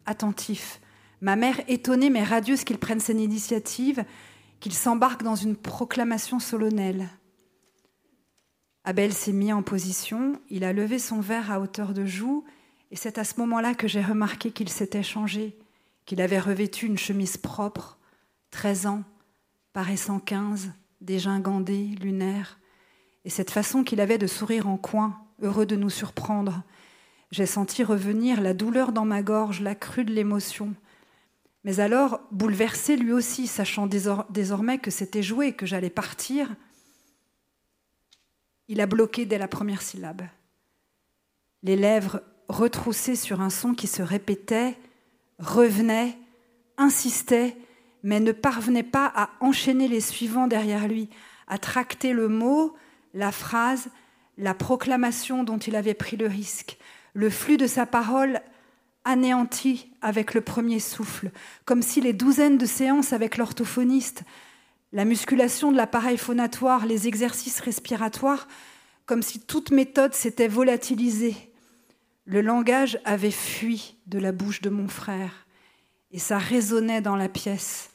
attentifs. Ma mère étonnée mais radieuse qu'il prenne cette initiative, qu'il s'embarque dans une proclamation solennelle. Abel s'est mis en position, il a levé son verre à hauteur de joue, et c'est à ce moment-là que j'ai remarqué qu'il s'était changé, qu'il avait revêtu une chemise propre, 13 ans, paraissant 15, dégingandé, lunaire, et cette façon qu'il avait de sourire en coin, heureux de nous surprendre. J'ai senti revenir la douleur dans ma gorge, la crue de l'émotion. Mais alors, bouleversé lui aussi, sachant désormais que c'était joué, que j'allais partir, il a bloqué dès la première syllabe. Les lèvres retroussées sur un son qui se répétait, revenait, insistait, mais ne parvenait pas à enchaîner les suivants derrière lui, à tracter le mot, la phrase, la proclamation dont il avait pris le risque. Le flux de sa parole anéanti avec le premier souffle, comme si les douzaines de séances avec l'orthophoniste, la musculation de l'appareil phonatoire, les exercices respiratoires, comme si toute méthode s'était volatilisée. Le langage avait fui de la bouche de mon frère et ça résonnait dans la pièce.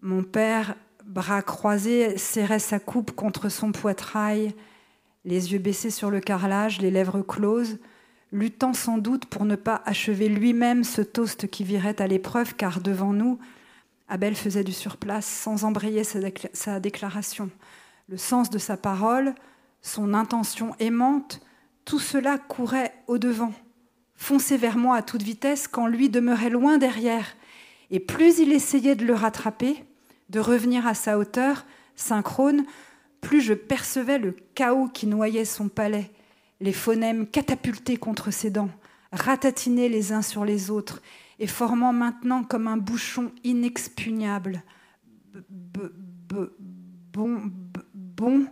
Mon père, bras croisés, serrait sa coupe contre son poitrail, les yeux baissés sur le carrelage, les lèvres closes, luttant sans doute pour ne pas achever lui-même ce toast qui virait à l'épreuve, car devant nous, Abel faisait du surplace sans embrayer sa, déclaration. Le sens de sa parole, son intention aimante, tout cela courait au-devant, fonçait vers moi à toute vitesse quand lui demeurait loin derrière. Et plus il essayait de le rattraper, de revenir à sa hauteur, synchrone, plus je percevais le chaos qui noyait son palais, les phonèmes catapultés contre ses dents, ratatinés les uns sur les autres, et formant maintenant comme un bouchon inexpugnable. Bon, bon.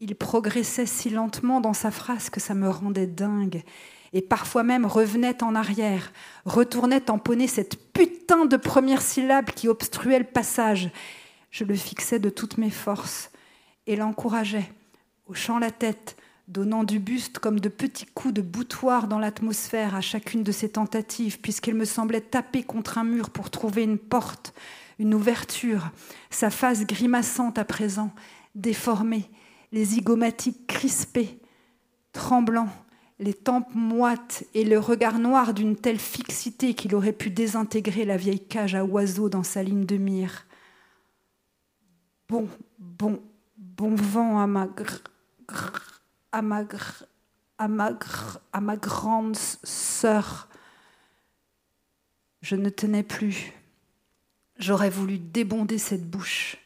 Il progressait si lentement dans sa phrase que ça me rendait dingue. Et parfois même revenait en arrière, retournait tamponner cette putain de première syllabe qui obstruait le passage. Je le fixais de toutes mes forces et l'encourageais, hochant la tête, donnant du buste comme de petits coups de boutoir dans l'atmosphère à chacune de ses tentatives, puisqu'il me semblait taper contre un mur pour trouver une porte, une ouverture, sa face grimaçante à présent, déformée, les zygomatiques crispés, tremblants, les tempes moites et le regard noir d'une telle fixité qu'il aurait pu désintégrer la vieille cage à oiseaux dans sa ligne de mire. Bon, bon, bon vent à ma à ma, ma grande sœur. Je ne tenais plus. J'aurais voulu débonder cette bouche,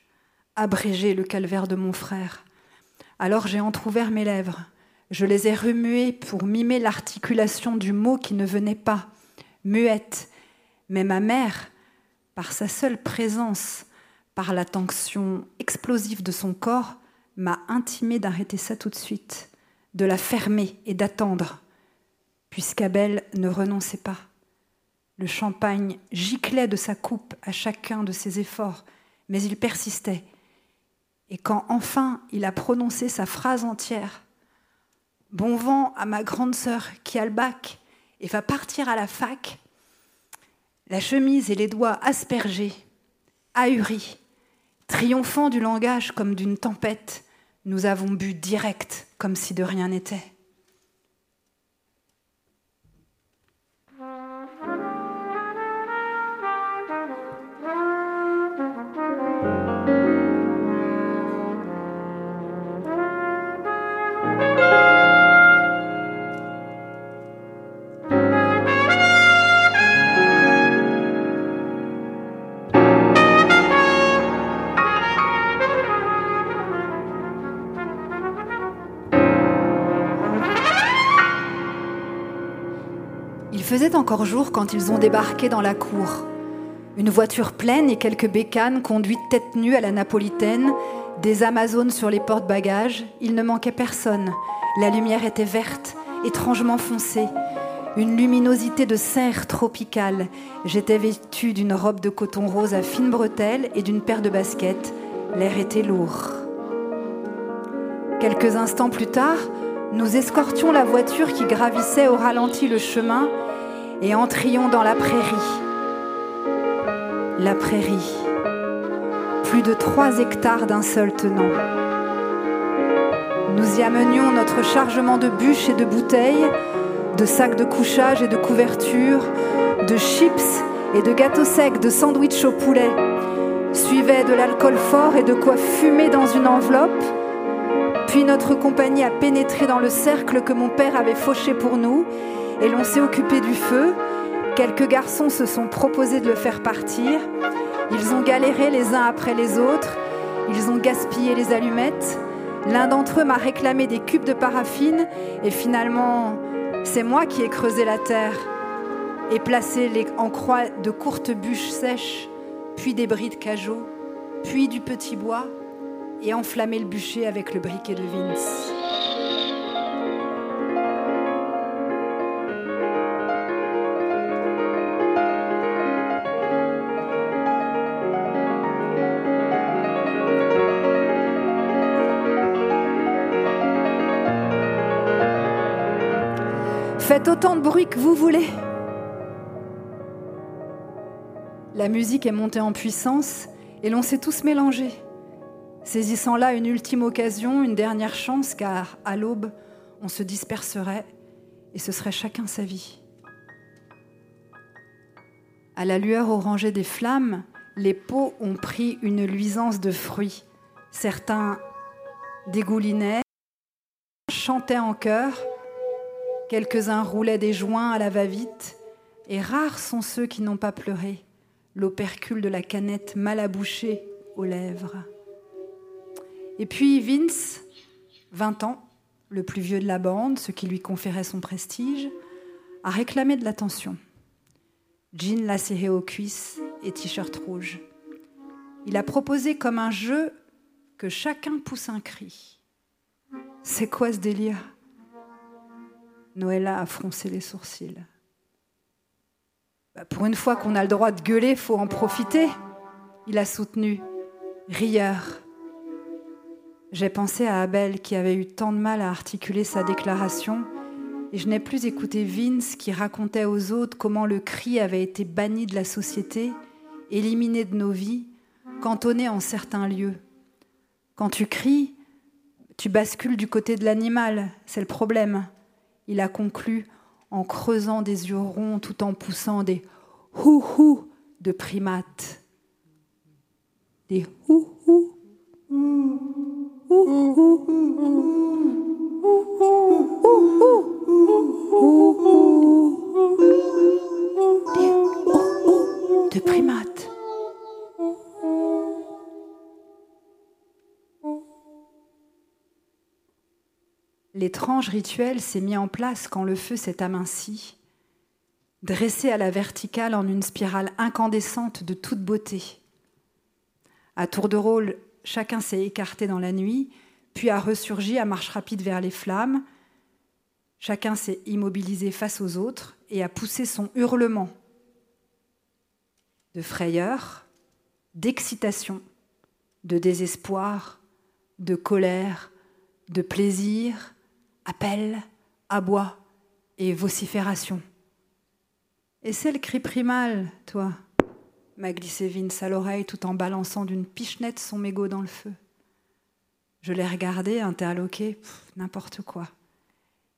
abréger le calvaire de mon frère. Alors j'ai entr'ouvert mes lèvres. Je les ai remuées pour mimer l'articulation du mot qui ne venait pas, muette. Mais ma mère, par sa seule présence, par la tension explosive de son corps, m'a intimé d'arrêter ça tout de suite de la fermer et d'attendre, puisqu'Abel ne renonçait pas. Le champagne giclait de sa coupe à chacun de ses efforts, mais il persistait. Et quand enfin il a prononcé sa phrase entière, Bon vent à ma grande sœur qui a le bac et va partir à la fac, la chemise et les doigts aspergés, ahuris, triomphant du langage comme d'une tempête, nous avons bu direct, comme si de rien n'était. Faisait encore jour quand ils ont débarqué dans la cour. Une voiture pleine et quelques bécanes conduites tête nue à la napolitaine, des Amazones sur les porte-bagages, il ne manquait personne. La lumière était verte, étrangement foncée, une luminosité de serre tropicale. J'étais vêtue d'une robe de coton rose à fines bretelles et d'une paire de baskets. L'air était lourd. Quelques instants plus tard, nous escortions la voiture qui gravissait au ralenti le chemin et entrions dans la prairie. La prairie. Plus de trois hectares d'un seul tenant. Nous y amenions notre chargement de bûches et de bouteilles, de sacs de couchage et de couvertures, de chips et de gâteaux secs, de sandwichs au poulet. Suivait de l'alcool fort et de quoi fumer dans une enveloppe. Puis notre compagnie a pénétré dans le cercle que mon père avait fauché pour nous et l'on s'est occupé du feu. Quelques garçons se sont proposés de le faire partir. Ils ont galéré les uns après les autres. Ils ont gaspillé les allumettes. L'un d'entre eux m'a réclamé des cubes de paraffine et finalement, c'est moi qui ai creusé la terre. et les, en croix de courtes bûches sèches, puis des bris de cajot, puis du petit bois, et enflammer le bûcher avec le briquet de Vince. Autant de bruit que vous voulez. La musique est montée en puissance et l'on s'est tous mélangés, saisissant là une ultime occasion, une dernière chance, car à l'aube, on se disperserait et ce serait chacun sa vie. À la lueur orangée des flammes, les pots ont pris une luisance de fruits. Certains dégoulinaient, chantaient en chœur, quelques-uns roulaient des joints à la va-vite, et rares sont ceux qui n'ont pas pleuré, l'opercule de la canette mal abouchée aux lèvres. Et puis Vince, 20 ans, le plus vieux de la bande, ce qui lui conférait son prestige, a réclamé de l'attention. Jean l'a serré aux cuisses et t-shirt rouge. Il a proposé comme un jeu que chacun pousse un cri. C'est quoi ce délire? Noëlla a froncé les sourcils. Bah, pour une fois qu'on a le droit de gueuler, faut en profiter. Il a soutenu. Rieur. J'ai pensé à Abel qui avait eu tant de mal à articuler sa déclaration et je n'ai plus écouté Vince qui racontait aux autres comment le cri avait été banni de la société, éliminé de nos vies, cantonné en certains lieux. Quand tu cries, tu bascules du côté de l'animal, c'est le problème. Il a conclu en creusant des yeux ronds tout en poussant des hou-hou de primates. Des hou-hou. de primates. L'étrange rituel s'est mis en place quand le feu s'est aminci, dressé à la verticale en une spirale incandescente de toute beauté. À tour de rôle, chacun s'est écarté dans la nuit, puis a ressurgi à marche rapide vers les flammes. Chacun s'est immobilisé face aux autres et a poussé son hurlement de frayeur, d'excitation, de désespoir, de colère, de plaisir, appel, abois et vocifération. Et c'est le cri primal, toi, m'a glissé Vince à l'oreille tout en balançant d'une pichenette son mégot dans le feu. Je l'ai regardé, interloqué, n'importe quoi.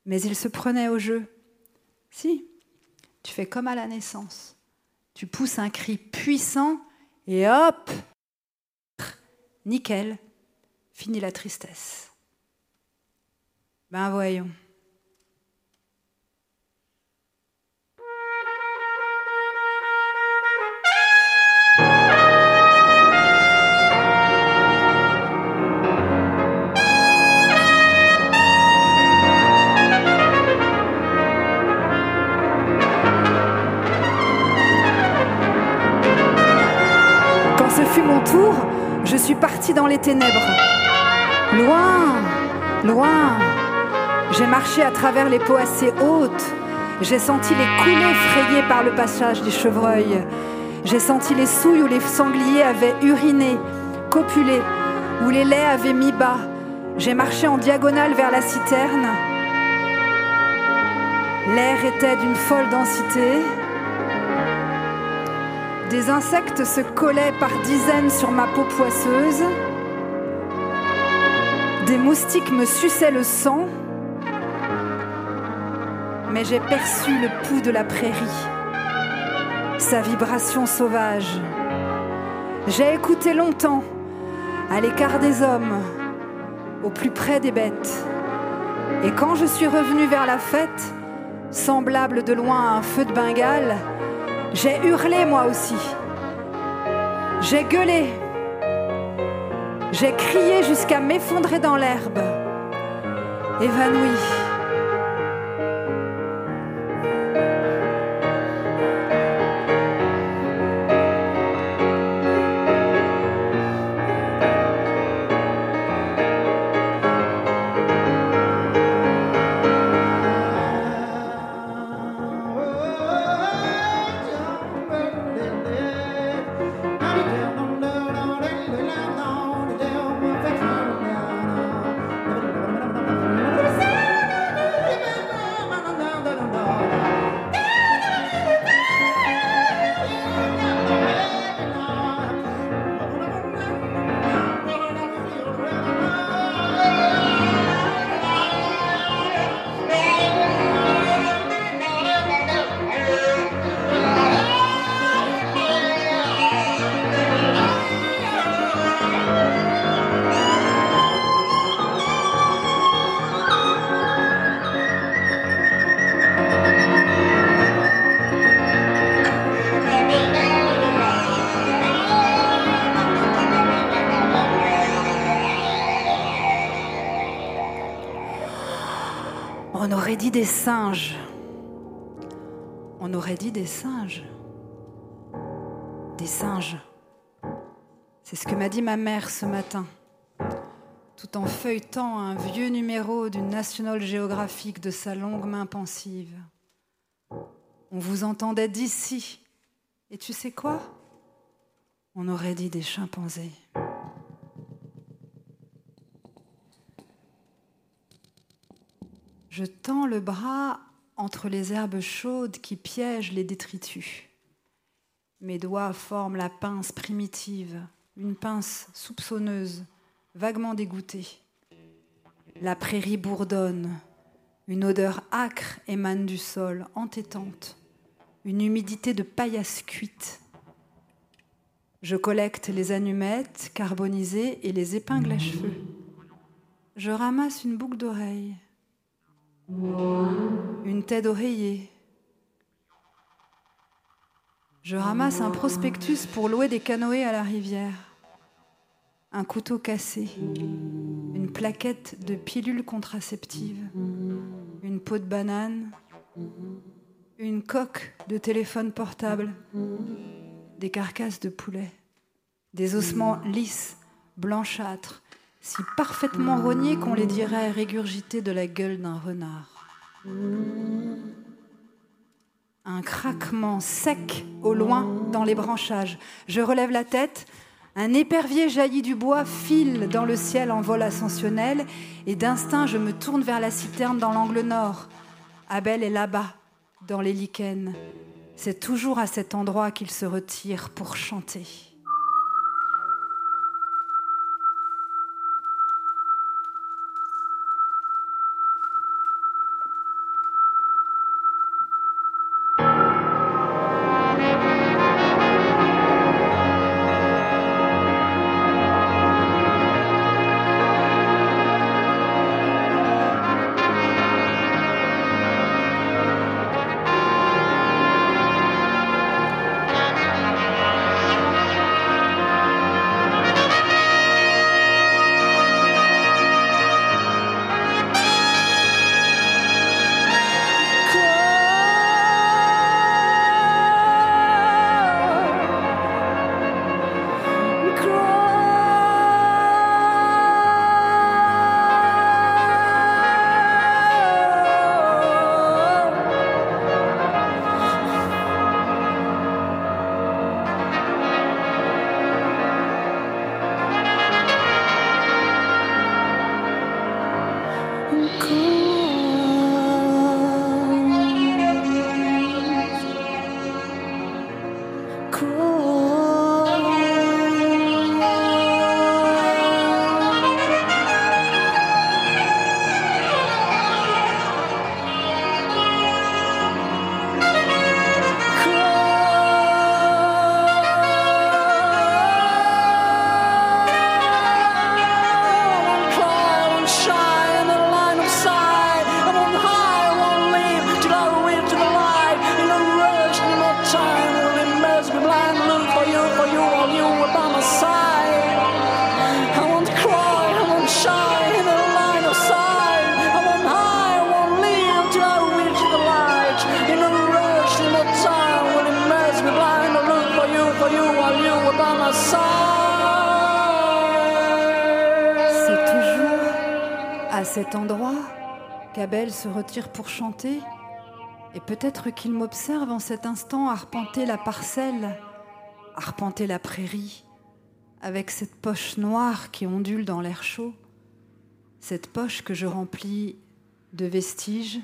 Mais il se prenait au jeu. Si, tu fais comme à la naissance. Tu pousses un cri puissant et hop, nickel, fini la tristesse. Ben voyons. je suis partie dans les ténèbres. Loin, loin, j'ai marché à travers les peaux assez hautes. J'ai senti les coulées frayées par le passage des chevreuils. J'ai senti les souilles où les sangliers avaient uriné, copulé, où les laits avaient mis bas. J'ai marché en diagonale vers la citerne. L'air était d'une folle densité. Des insectes se collaient par dizaines sur ma peau poisseuse. Des moustiques me suçaient le sang. Mais j'ai perçu le pouls de la prairie, sa vibration sauvage. J'ai écouté longtemps, à l'écart des hommes, au plus près des bêtes. Et quand je suis revenue vers la fête, semblable de loin à un feu de Bengale, j'ai hurlé moi aussi. J'ai gueulé. J'ai crié jusqu'à m'effondrer dans l'herbe. Évanoui. Aurait dit des singes. On aurait dit des singes. Des singes. C'est ce que m'a dit ma mère ce matin, tout en feuilletant un vieux numéro d'une National Geographic de sa longue main pensive. On vous entendait d'ici. Et tu sais quoi? On aurait dit des chimpanzés. Je tends le bras entre les herbes chaudes qui piègent les détritus. Mes doigts forment la pince primitive, une pince soupçonneuse, vaguement dégoûtée. La prairie bourdonne, une odeur âcre émane du sol, entêtante, une humidité de paillasse cuite. Je collecte les annumettes carbonisées et les épingles à cheveux. Je ramasse une boucle d'oreille, une tête d'oreiller. Je ramasse un prospectus pour louer des canoës à la rivière, un couteau cassé, une plaquette de pilules contraceptives, une peau de banane, une coque de téléphone portable, des carcasses de poulet, des ossements lisses, blanchâtres, si parfaitement rognés qu'on les dirait régurgités de la gueule d'un renard. Un craquement sec au loin dans les branchages. Je relève la tête. Un épervier jaillit du bois, file dans le ciel en vol ascensionnel, et d'instinct je me tourne vers la citerne dans l'angle nord. Abel est là-bas, dans les lichens. C'est toujours à cet endroit qu'il se retire pour chanter. Pour chanter, et peut-être qu'il m'observe en cet instant arpenter la parcelle, arpenter la prairie, avec cette poche noire qui ondule dans l'air chaud, cette poche que je remplis de vestiges,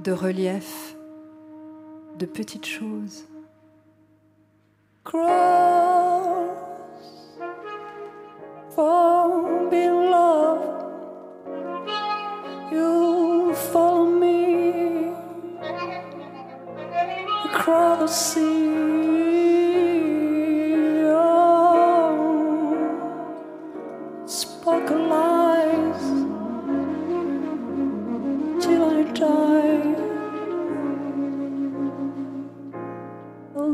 de reliefs, de petites choses.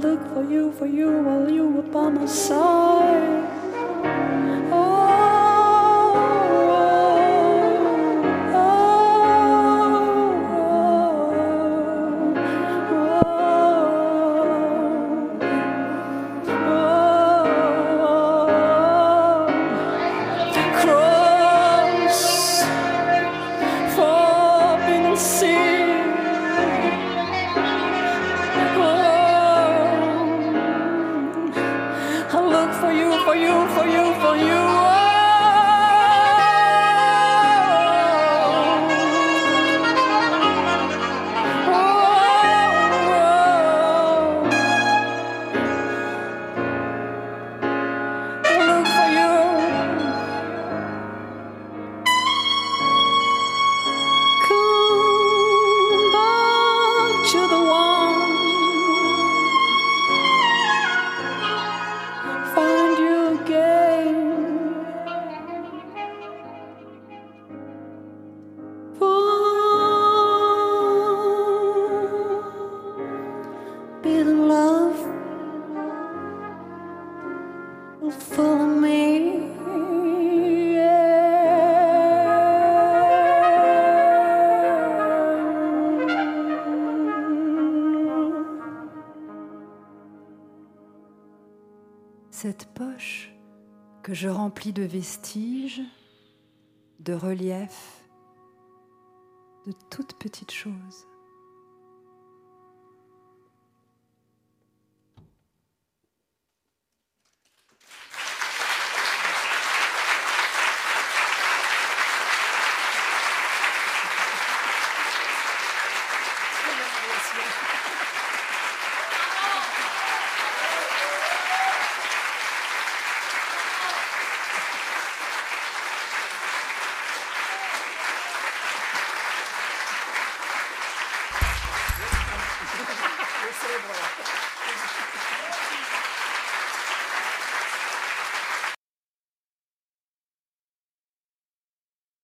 Look for you, for you, while you were by my side. Poche que je remplis de vestiges, de reliefs, de toutes petites choses.